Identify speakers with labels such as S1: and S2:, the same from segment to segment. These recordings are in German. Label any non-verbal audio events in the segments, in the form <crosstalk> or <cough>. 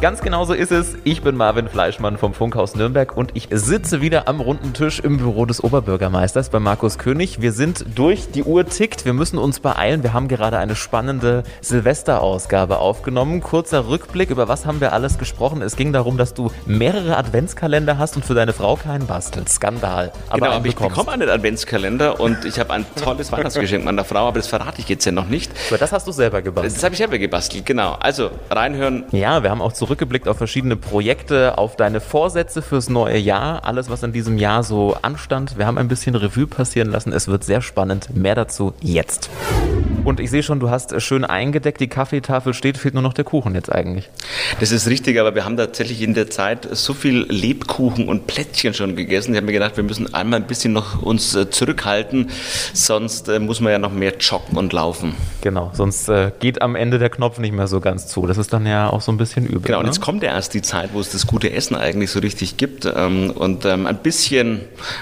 S1: Ganz genau so ist es. Ich bin Marvin Fleischmann vom Funkhaus Nürnberg und ich sitze wieder am runden Tisch im Büro des Oberbürgermeisters bei Markus König. Wir sind durch, die Uhr tickt, wir müssen uns beeilen. Wir haben gerade eine spannende Silvesterausgabe aufgenommen. Kurzer Rückblick, über was haben wir alles gesprochen? Es ging darum, dass du mehrere Adventskalender hast und für deine Frau keinen bastelst. Skandal.
S2: Aber genau, ich bekomme einen Adventskalender und ich habe ein tolles <laughs> Weihnachtsgeschenk meiner Frau, aber das verrate ich jetzt ja noch nicht.
S1: Aber das hast du selber gebastelt.
S2: Das habe ich selber gebastelt, genau. Also reinhören.
S1: Ja, wir haben auch zurückgeblickt auf verschiedene Projekte, auf deine Vorsätze fürs neue Jahr, alles, was in diesem Jahr so anstand. Wir haben ein bisschen Revue passieren lassen. Es wird sehr spannend. Mehr dazu jetzt. Und ich sehe schon, du hast schön eingedeckt, die Kaffeetafel steht, fehlt nur noch der Kuchen jetzt eigentlich.
S2: Das ist richtig, aber wir haben tatsächlich in der Zeit so viel Lebkuchen und Plätzchen schon gegessen. Ich habe mir gedacht, wir müssen einmal ein bisschen noch uns äh, zurückhalten, sonst äh, muss man ja noch mehr joggen und laufen.
S1: Genau, sonst äh, geht am Ende der Knopf nicht mehr so ganz zu. Das ist dann ja auch so ein bisschen übel.
S2: Genau, und ne? jetzt kommt ja erst die Zeit, wo es das gute Essen eigentlich so richtig gibt. Ähm, und ähm, ein bisschen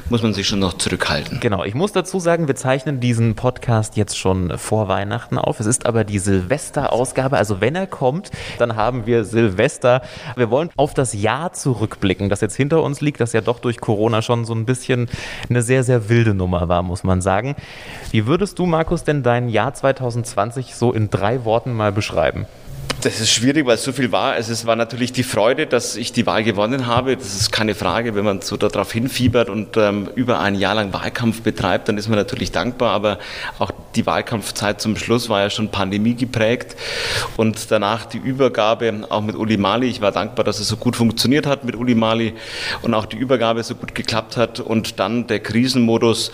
S2: muss man sich schon noch zurückhalten.
S1: Genau, ich muss dazu sagen, wir zeichnen diesen Podcast jetzt schon vor Weihnachten auf. Es ist aber die Silvesterausgabe. Also wenn er kommt, dann haben wir Silvester. Wir wollen auf das Jahr zurückblicken, das jetzt hinter uns liegt, das ja doch durch Corona schon so ein bisschen eine sehr, sehr wilde Nummer war, muss man sagen. Wie würdest du, Markus, denn dein Jahr 2020 so in drei Worten mal beschreiben?
S2: Das ist schwierig, weil es so viel war. Also es war natürlich die Freude, dass ich die Wahl gewonnen habe. Das ist keine Frage. Wenn man so darauf hinfiebert und ähm, über ein Jahr lang Wahlkampf betreibt, dann ist man natürlich dankbar. Aber auch die Wahlkampfzeit zum Schluss war ja schon Pandemie geprägt. Und danach die Übergabe auch mit Uli Mali. Ich war dankbar, dass es so gut funktioniert hat mit Uli Mali und auch die Übergabe so gut geklappt hat. Und dann der Krisenmodus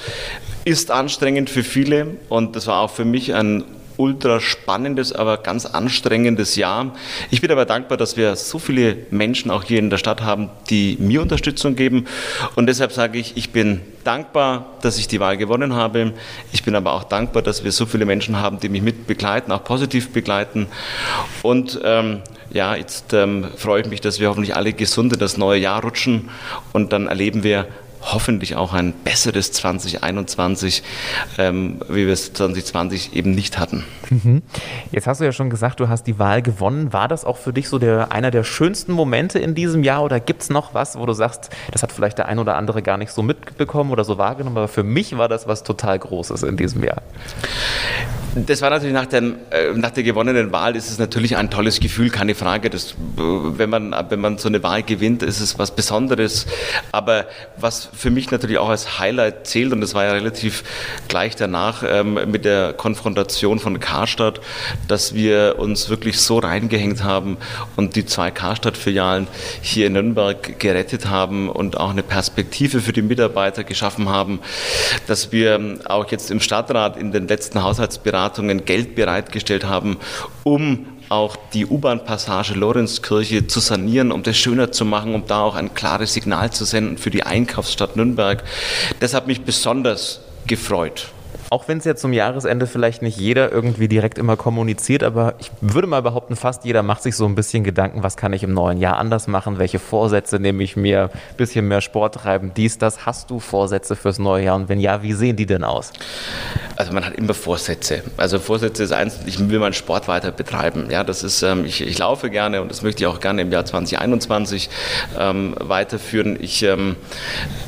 S2: ist anstrengend für viele. Und das war auch für mich ein ultra spannendes, aber ganz anstrengendes Jahr. Ich bin aber dankbar, dass wir so viele Menschen auch hier in der Stadt haben, die mir Unterstützung geben. Und deshalb sage ich, ich bin dankbar, dass ich die Wahl gewonnen habe. Ich bin aber auch dankbar, dass wir so viele Menschen haben, die mich mit begleiten, auch positiv begleiten. Und ähm, ja, jetzt ähm, freue ich mich, dass wir hoffentlich alle gesund in das neue Jahr rutschen und dann erleben wir hoffentlich auch ein besseres 2021, ähm, wie wir es 2020 eben nicht hatten.
S1: Mhm. Jetzt hast du ja schon gesagt, du hast die Wahl gewonnen. War das auch für dich so der, einer der schönsten Momente in diesem Jahr oder gibt es noch was, wo du sagst, das hat vielleicht der ein oder andere gar nicht so mitbekommen oder so wahrgenommen, aber für mich war das was total Großes in diesem Jahr?
S2: Das war natürlich nach, dem, äh, nach der gewonnenen Wahl ist es natürlich ein tolles Gefühl, keine Frage. Das, wenn, man, wenn man so eine Wahl gewinnt, ist es was Besonderes. Aber was für mich natürlich auch als Highlight zählt, und das war ja relativ gleich danach ähm, mit der Konfrontation von Karstadt, dass wir uns wirklich so reingehängt haben und die zwei Karstadt-Filialen hier in Nürnberg gerettet haben und auch eine Perspektive für die Mitarbeiter geschaffen haben, dass wir auch jetzt im Stadtrat in den letzten Haushaltsberatungen Beratungen Geld bereitgestellt haben, um auch die U-Bahn-Passage Lorenzkirche zu sanieren, um das schöner zu machen, um da auch ein klares Signal zu senden für die Einkaufsstadt Nürnberg. Das hat mich besonders gefreut
S1: auch wenn es jetzt zum Jahresende vielleicht nicht jeder irgendwie direkt immer kommuniziert, aber ich würde mal behaupten, fast jeder macht sich so ein bisschen Gedanken, was kann ich im neuen Jahr anders machen, welche Vorsätze nehme ich mir, bisschen mehr Sport treiben, dies, das. Hast du Vorsätze fürs neue Jahr und wenn ja, wie sehen die denn aus?
S2: Also man hat immer Vorsätze. Also Vorsätze ist eins, ich will meinen Sport weiter betreiben. Ja, das ist, ähm, ich, ich laufe gerne und das möchte ich auch gerne im Jahr 2021 ähm, weiterführen. Ich ähm,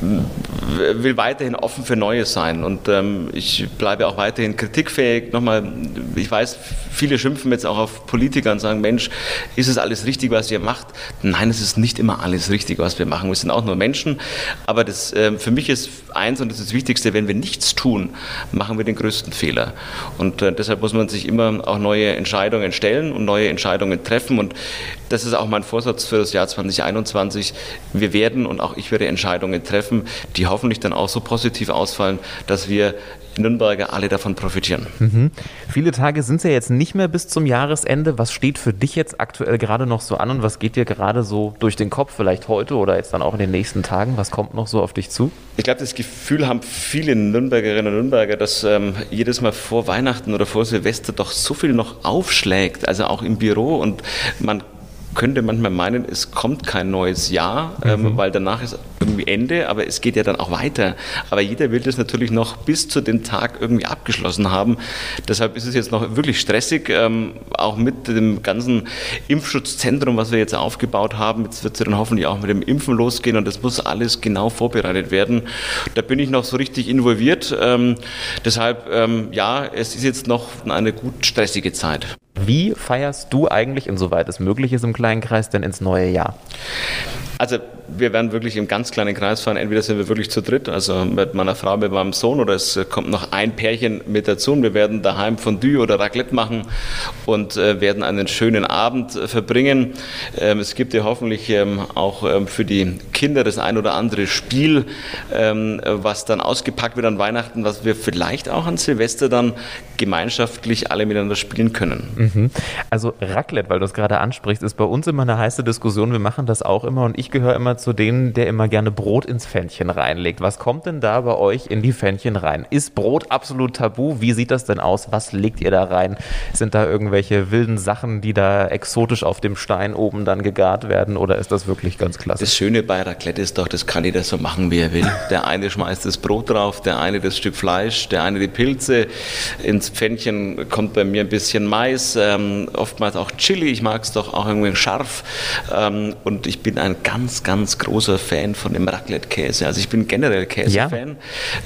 S2: will weiterhin offen für Neues sein und ähm, ich bleibe auch weiterhin kritikfähig. Nochmal, ich weiß, viele schimpfen jetzt auch auf Politiker und sagen, Mensch, ist es alles richtig, was ihr macht? Nein, es ist nicht immer alles richtig, was wir machen. Wir sind auch nur Menschen. Aber das, äh, für mich ist eins und das ist das Wichtigste, wenn wir nichts tun, machen wir den größten Fehler. Und äh, deshalb muss man sich immer auch neue Entscheidungen stellen und neue Entscheidungen treffen. Und das ist auch mein Vorsatz für das Jahr 2021. Wir werden und auch ich werde Entscheidungen treffen, die hoffentlich dann auch so positiv ausfallen, dass wir Nürnberger alle davon profitieren.
S1: Mhm. Viele Tage sind es ja jetzt nicht mehr bis zum Jahresende. Was steht für dich jetzt aktuell gerade noch so an und was geht dir gerade so durch den Kopf, vielleicht heute oder jetzt dann auch in den nächsten Tagen? Was kommt noch so auf dich zu?
S2: Ich glaube, das Gefühl haben viele Nürnbergerinnen und Nürnberger, dass ähm, jedes Mal vor Weihnachten oder vor Silvester doch so viel noch aufschlägt, also auch im Büro und man könnte manchmal meinen, es kommt kein neues Jahr, ähm, mhm. weil danach ist irgendwie Ende, aber es geht ja dann auch weiter. Aber jeder will das natürlich noch bis zu dem Tag irgendwie abgeschlossen haben. Deshalb ist es jetzt noch wirklich stressig, ähm, auch mit dem ganzen Impfschutzzentrum, was wir jetzt aufgebaut haben. Jetzt wird es dann hoffentlich auch mit dem Impfen losgehen und das muss alles genau vorbereitet werden. Da bin ich noch so richtig involviert. Ähm, deshalb, ähm, ja, es ist jetzt noch eine gut stressige Zeit.
S1: Wie feierst du eigentlich, insoweit es möglich ist im kleinen Kreis, denn ins neue Jahr?
S2: Also wir werden wirklich im ganz kleinen Kreis fahren. Entweder sind wir wirklich zu dritt, also mit meiner Frau, mit meinem Sohn, oder es kommt noch ein Pärchen mit dazu. Und wir werden daheim Fondue oder Raclette machen und äh, werden einen schönen Abend äh, verbringen. Ähm, es gibt ja hoffentlich ähm, auch ähm, für die Kinder das ein oder andere Spiel, ähm, was dann ausgepackt wird an Weihnachten, was wir vielleicht auch an Silvester dann gemeinschaftlich alle miteinander spielen können.
S1: Mhm. Also Raclette, weil du es gerade ansprichst, ist bei uns immer eine heiße Diskussion. Wir machen das auch immer und ich gehöre immer zu denen, der immer gerne Brot ins Pfännchen reinlegt. Was kommt denn da bei euch in die Pfännchen rein? Ist Brot absolut tabu? Wie sieht das denn aus? Was legt ihr da rein? Sind da irgendwelche wilden Sachen, die da exotisch auf dem Stein oben dann gegart werden oder ist das wirklich ganz klassisch?
S2: Das Schöne bei Raclette ist doch, das kann jeder so machen, wie er will. Der eine schmeißt das Brot drauf, der eine das Stück Fleisch, der eine die Pilze. Ins Pfännchen kommt bei mir ein bisschen Mais, ähm, oftmals auch Chili. Ich mag es doch auch irgendwie scharf. Ähm, und ich bin ein ganz, ganz großer Fan von dem Raclette-Käse. Also ich bin generell Käsefan.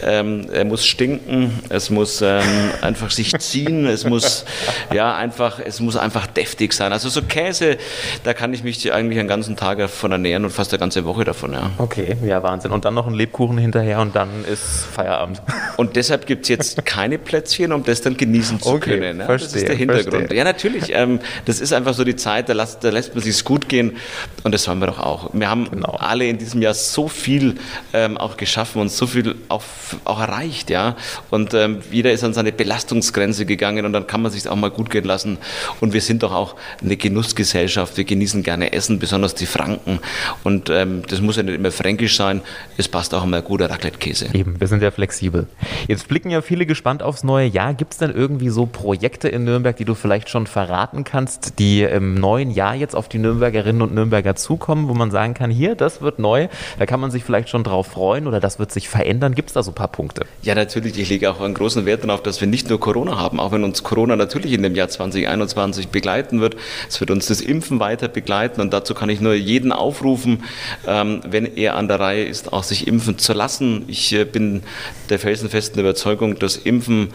S2: Ja. Ähm, er muss stinken, es muss ähm, einfach sich ziehen, es muss ja einfach, es muss einfach deftig sein. Also so Käse, da kann ich mich eigentlich einen ganzen Tag davon ernähren und fast eine ganze Woche davon. Ja.
S1: Okay, ja Wahnsinn. Und dann noch ein Lebkuchen hinterher und dann ist Feierabend.
S2: Und deshalb gibt es jetzt keine Plätzchen, um das dann genießen zu okay, können. Ja?
S1: Verstehe, das
S2: ist der Hintergrund.
S1: Verstehe.
S2: Ja, natürlich. Ähm, das ist einfach so die Zeit, da, lässt, da lässt man sich gut gehen und das sollen wir doch auch. Wir haben genau. Alle in diesem Jahr so viel ähm, auch geschaffen und so viel auch, auch erreicht, ja. Und ähm, jeder ist an seine Belastungsgrenze gegangen und dann kann man sich auch mal gut gehen lassen. Und wir sind doch auch eine Genussgesellschaft. Wir genießen gerne Essen, besonders die Franken. Und ähm, das muss ja nicht immer fränkisch sein. Es passt auch immer guter Raclette-Käse.
S1: Eben, wir sind ja flexibel. Jetzt blicken ja viele gespannt aufs neue Jahr. Gibt es denn irgendwie so Projekte in Nürnberg, die du vielleicht schon verraten kannst, die im neuen Jahr jetzt auf die Nürnbergerinnen und Nürnberger zukommen, wo man sagen kann, hier, das wird neu, da kann man sich vielleicht schon drauf freuen oder das wird sich verändern. Gibt es da so ein paar Punkte?
S2: Ja, natürlich. Ich lege auch einen großen Wert darauf, dass wir nicht nur Corona haben, auch wenn uns Corona natürlich in dem Jahr 2021 begleiten wird. Es wird uns das Impfen weiter begleiten und dazu kann ich nur jeden aufrufen, ähm, wenn er an der Reihe ist, auch sich impfen zu lassen. Ich äh, bin der felsenfesten Überzeugung, dass Impfen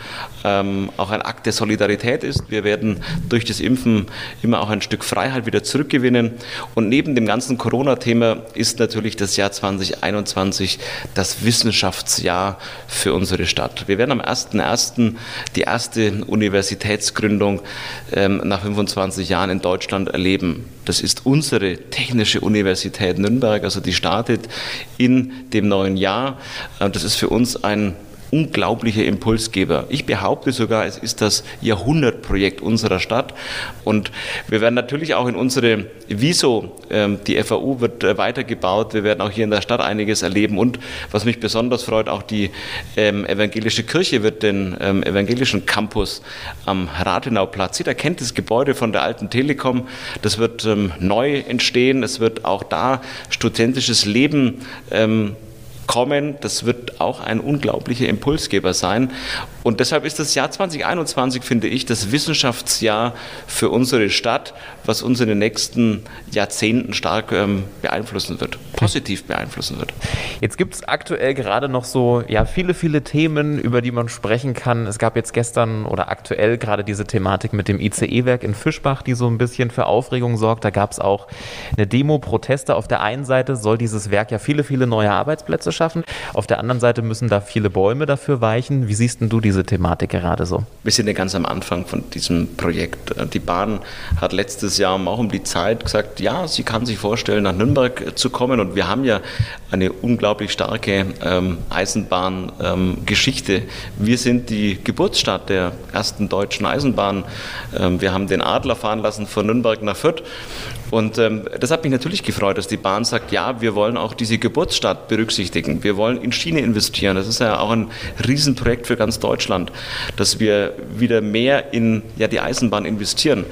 S2: ähm, auch ein Akt der Solidarität ist. Wir werden durch das Impfen immer auch ein Stück Freiheit wieder zurückgewinnen. Und neben dem ganzen Corona-Thema ist natürlich das Jahr 2021 das Wissenschaftsjahr für unsere Stadt. Wir werden am 1.1. die erste Universitätsgründung ähm, nach 25 Jahren in Deutschland erleben. Das ist unsere Technische Universität Nürnberg, also die startet in dem neuen Jahr. Äh, das ist für uns ein unglaubliche Impulsgeber. Ich behaupte sogar, es ist das Jahrhundertprojekt unserer Stadt. Und wir werden natürlich auch in unsere Wieso, ähm, die FAU wird äh, weitergebaut. Wir werden auch hier in der Stadt einiges erleben. Und was mich besonders freut, auch die ähm, evangelische Kirche wird den ähm, evangelischen Campus am Rathenauplatz. Jeder kennt das Gebäude von der alten Telekom. Das wird neu entstehen. Es wird auch da studentisches Leben kommen. Das wird auch ein unglaublicher Impulsgeber sein. Und deshalb ist das Jahr 2021, finde ich, das Wissenschaftsjahr für unsere Stadt, was uns in den nächsten Jahrzehnten stark ähm, beeinflussen wird, positiv beeinflussen wird.
S1: Jetzt gibt es aktuell gerade noch so ja, viele, viele Themen, über die man sprechen kann. Es gab jetzt gestern oder aktuell gerade diese Thematik mit dem ICE-Werk in Fischbach, die so ein bisschen für Aufregung sorgt. Da gab es auch eine Demo, Proteste. Auf der einen Seite soll dieses Werk ja viele, viele neue Arbeitsplätze schaffen. Auf der anderen Seite müssen da viele Bäume dafür weichen. Wie siehst du diese Thematik gerade so?
S2: Wir sind ja ganz am Anfang von diesem Projekt. Die Bahn hat letztes Jahr auch um die Zeit gesagt, ja, sie kann sich vorstellen, nach Nürnberg zu kommen. Und wir haben ja eine unglaublich starke ähm, Eisenbahngeschichte. Ähm, wir sind die Geburtsstadt der ersten deutschen Eisenbahn. Ähm, wir haben den Adler fahren lassen von Nürnberg nach Fürth. Und ähm, das hat mich natürlich gefreut, dass die Bahn sagt, ja, wir wollen auch diese Geburtsstadt berücksichtigen. Wir wollen in Schiene investieren. Das ist ja auch ein Riesenprojekt für ganz Deutschland, dass wir wieder mehr in ja, die Eisenbahn investieren.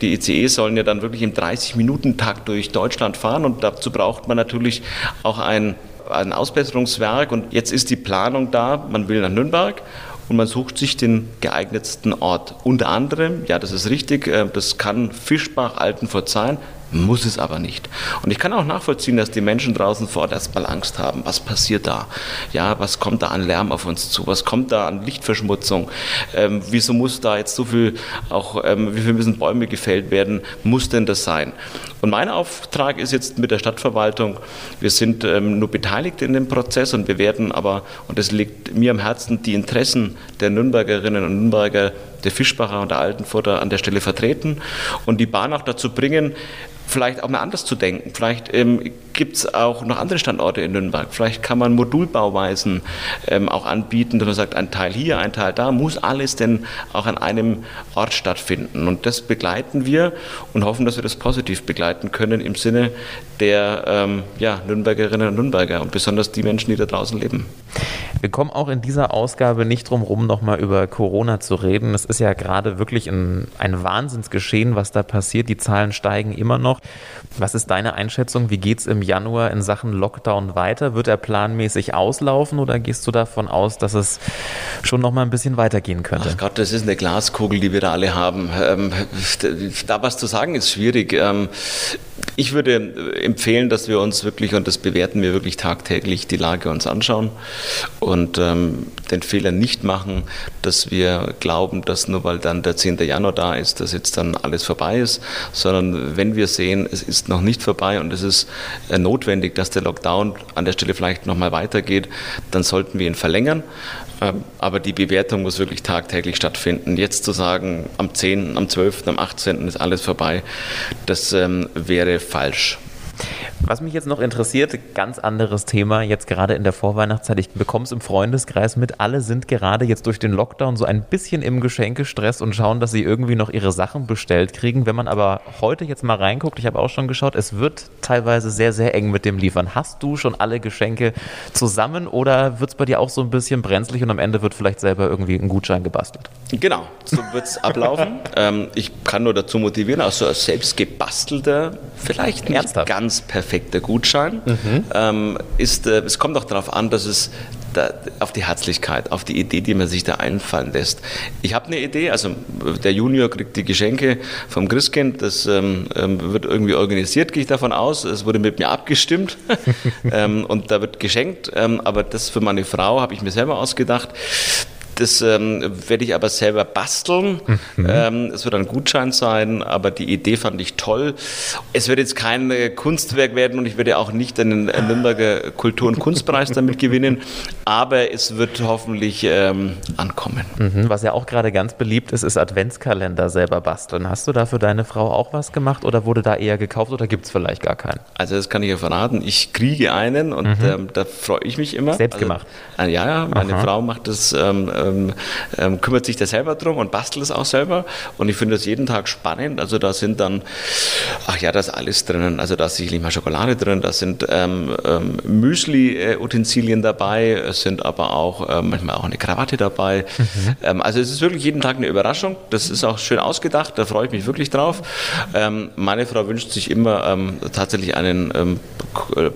S2: Die ICE sollen ja dann wirklich im 30-Minuten-Takt durch Deutschland fahren und dazu braucht man natürlich auch ein, ein Ausbesserungswerk und jetzt ist die Planung da, man will nach Nürnberg und man sucht sich den geeignetsten Ort. Unter anderem, ja, das ist richtig, äh, das kann Fischbach, Altenfurt sein, muss es aber nicht. Und ich kann auch nachvollziehen, dass die Menschen draußen vor Ort erstmal Angst haben. Was passiert da? Ja, was kommt da an Lärm auf uns zu? Was kommt da an Lichtverschmutzung? Ähm, wieso muss da jetzt so viel, auch ähm, wie viel müssen Bäume gefällt werden? Muss denn das sein? Und mein Auftrag ist jetzt mit der Stadtverwaltung, wir sind ähm, nur beteiligt in dem Prozess und wir werden aber, und das liegt mir am Herzen, die Interessen der Nürnbergerinnen und Nürnberger der Fischbacher und der Altenfurter an der Stelle vertreten und die Bahn auch dazu bringen, vielleicht auch mal anders zu denken. Vielleicht ähm, gibt es auch noch andere Standorte in Nürnberg. Vielleicht kann man Modulbauweisen ähm, auch anbieten, dass man sagt, ein Teil hier, ein Teil da. Muss alles denn auch an einem Ort stattfinden? Und das begleiten wir und hoffen, dass wir das positiv begleiten können im Sinne der ähm, ja, Nürnbergerinnen und Nürnberger und besonders die Menschen, die da draußen leben.
S1: Wir kommen auch in dieser Ausgabe nicht drum herum, nochmal über Corona zu reden. Es ist ja gerade wirklich ein, ein Wahnsinnsgeschehen, was da passiert. Die Zahlen steigen immer noch. Was ist deine Einschätzung? Wie geht es im Januar in Sachen Lockdown weiter? Wird er planmäßig auslaufen oder gehst du davon aus, dass es schon noch mal ein bisschen weitergehen könnte?
S2: Ach Gott, das ist eine Glaskugel, die wir da alle haben. Ähm, da was zu sagen ist schwierig. Ähm, ich würde empfehlen, dass wir uns wirklich, und das bewerten wir wirklich tagtäglich, die Lage uns anschauen und ähm, den Fehler nicht machen, dass wir glauben, dass nur weil dann der 10. Januar da ist, dass jetzt dann alles vorbei ist, sondern wenn wir sehen, es ist noch nicht vorbei und es ist äh, notwendig, dass der Lockdown an der Stelle vielleicht nochmal weitergeht, dann sollten wir ihn verlängern. Ähm, aber die Bewertung muss wirklich tagtäglich stattfinden. Jetzt zu sagen, am 10., am 12., am 18. ist alles vorbei, das ähm, wäre falsch.
S1: Was mich jetzt noch interessiert, ganz anderes Thema, jetzt gerade in der Vorweihnachtszeit, ich bekomme es im Freundeskreis mit, alle sind gerade jetzt durch den Lockdown so ein bisschen im Geschenkestress und schauen, dass sie irgendwie noch ihre Sachen bestellt kriegen. Wenn man aber heute jetzt mal reinguckt, ich habe auch schon geschaut, es wird teilweise sehr, sehr eng mit dem Liefern. Hast du schon alle Geschenke zusammen oder wird es bei dir auch so ein bisschen brenzlig und am Ende wird vielleicht selber irgendwie ein Gutschein gebastelt?
S2: Genau, so wird es <laughs> ablaufen. ähm, ich kann nur dazu motivieren, also als selbst gebastelter, vielleicht nicht Ernsthaft? ganz perfekt perfekter Gutschein. Mhm. Ähm, ist, äh, es kommt auch darauf an, dass es da, auf die Herzlichkeit, auf die Idee, die man sich da einfallen lässt. Ich habe eine Idee, also der Junior kriegt die Geschenke vom Christkind, das ähm, ähm wird irgendwie organisiert, gehe ich davon aus. Es wurde mit mir abgestimmt <laughs> ähm, und da wird geschenkt, ähm, aber das für meine Frau habe ich mir selber ausgedacht. Das ähm, werde ich aber selber basteln. Mhm. Ähm, es wird ein Gutschein sein, aber die Idee fand ich toll. Es wird jetzt kein äh, Kunstwerk werden und ich werde auch nicht einen Nürnberger Kultur- und Kunstpreis damit gewinnen, aber es wird hoffentlich ähm, ankommen.
S1: Mhm. Was ja auch gerade ganz beliebt ist, ist Adventskalender selber basteln. Hast du da für deine Frau auch was gemacht oder wurde da eher gekauft oder gibt es vielleicht gar keinen?
S2: Also das kann ich ja verraten. Ich kriege einen und mhm. ähm, da freue ich mich immer.
S1: Selbst also, gemacht?
S2: Also, ja, ja, meine Aha. Frau macht das ähm, ähm, ähm, kümmert sich da selber drum und bastelt es auch selber. Und ich finde das jeden Tag spannend. Also da sind dann, ach ja, da ist alles drinnen. Also da ist sicherlich mal Schokolade drin, da sind ähm, ähm, Müsli-Utensilien dabei, es sind aber auch äh, manchmal auch eine Krawatte dabei. Mhm. Ähm, also es ist wirklich jeden Tag eine Überraschung. Das ist auch schön ausgedacht, da freue ich mich wirklich drauf. Ähm, meine Frau wünscht sich immer tatsächlich einen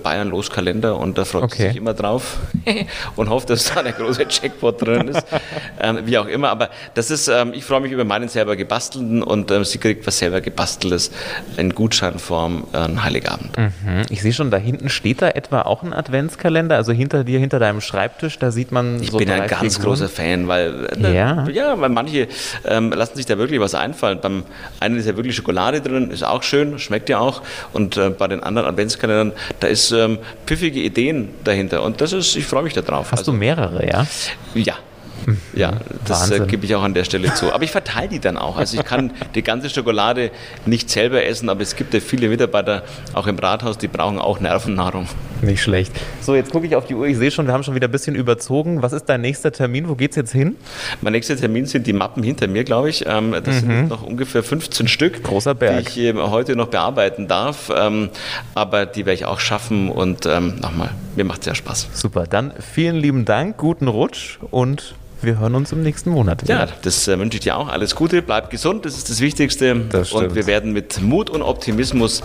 S2: Bayern-Los-Kalender und da freut okay. sie sich immer drauf <laughs> und hofft, dass da eine große Jackpot drin ist <laughs> ähm, wie auch immer. Aber das ist, ähm, ich freue mich über meinen selber gebastelten und ähm, sie kriegt was selber gebasteltes in Gutscheinform äh, an Heiligabend.
S1: Mhm. Ich sehe schon, da hinten steht da etwa auch ein Adventskalender, also hinter dir, hinter deinem Schreibtisch, da sieht man
S2: Ich so bin ein ganz Figuren. großer Fan, weil,
S1: äh, ja.
S2: ja, weil manche ähm, lassen sich da wirklich was einfallen. Beim einen ist ja wirklich Schokolade drin, ist auch schön, schmeckt ja auch. Und äh, bei den anderen Adventskalendern, da ist ähm, pfiffige Ideen dahinter. Und das ist, ich freue mich darauf.
S1: Hast also, du mehrere, ja?
S2: Ja, <laughs> ja, das äh, gebe ich auch an der Stelle zu. Aber ich verteile die dann auch. Also ich kann <laughs> die ganze Schokolade nicht selber essen, aber es gibt ja viele Mitarbeiter auch im Rathaus, die brauchen auch Nervennahrung.
S1: Nicht schlecht. So, jetzt gucke ich auf die Uhr. Ich sehe schon, wir haben schon wieder ein bisschen überzogen. Was ist dein nächster Termin? Wo geht es jetzt hin?
S2: Mein nächster Termin sind die Mappen hinter mir, glaube ich. Ähm, das mhm. sind noch ungefähr 15 Stück,
S1: Großer Berg.
S2: die ich heute noch bearbeiten darf. Ähm, aber die werde ich auch schaffen und ähm, nochmal mir macht sehr Spaß.
S1: Super, dann vielen lieben Dank, guten Rutsch und wir hören uns im nächsten Monat.
S2: Wieder. Ja, das äh, wünsche ich dir auch. Alles Gute, bleib gesund, das ist das Wichtigste.
S1: Das
S2: und wir werden mit Mut und Optimismus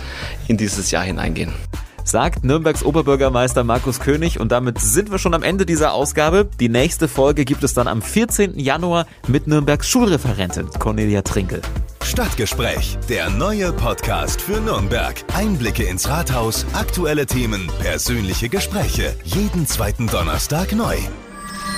S2: in dieses Jahr hineingehen
S1: sagt Nürnbergs Oberbürgermeister Markus König. Und damit sind wir schon am Ende dieser Ausgabe. Die nächste Folge gibt es dann am 14. Januar mit Nürnbergs Schulreferentin Cornelia Trinkel.
S3: Stadtgespräch, der neue Podcast für Nürnberg. Einblicke ins Rathaus, aktuelle Themen, persönliche Gespräche. Jeden zweiten Donnerstag neu.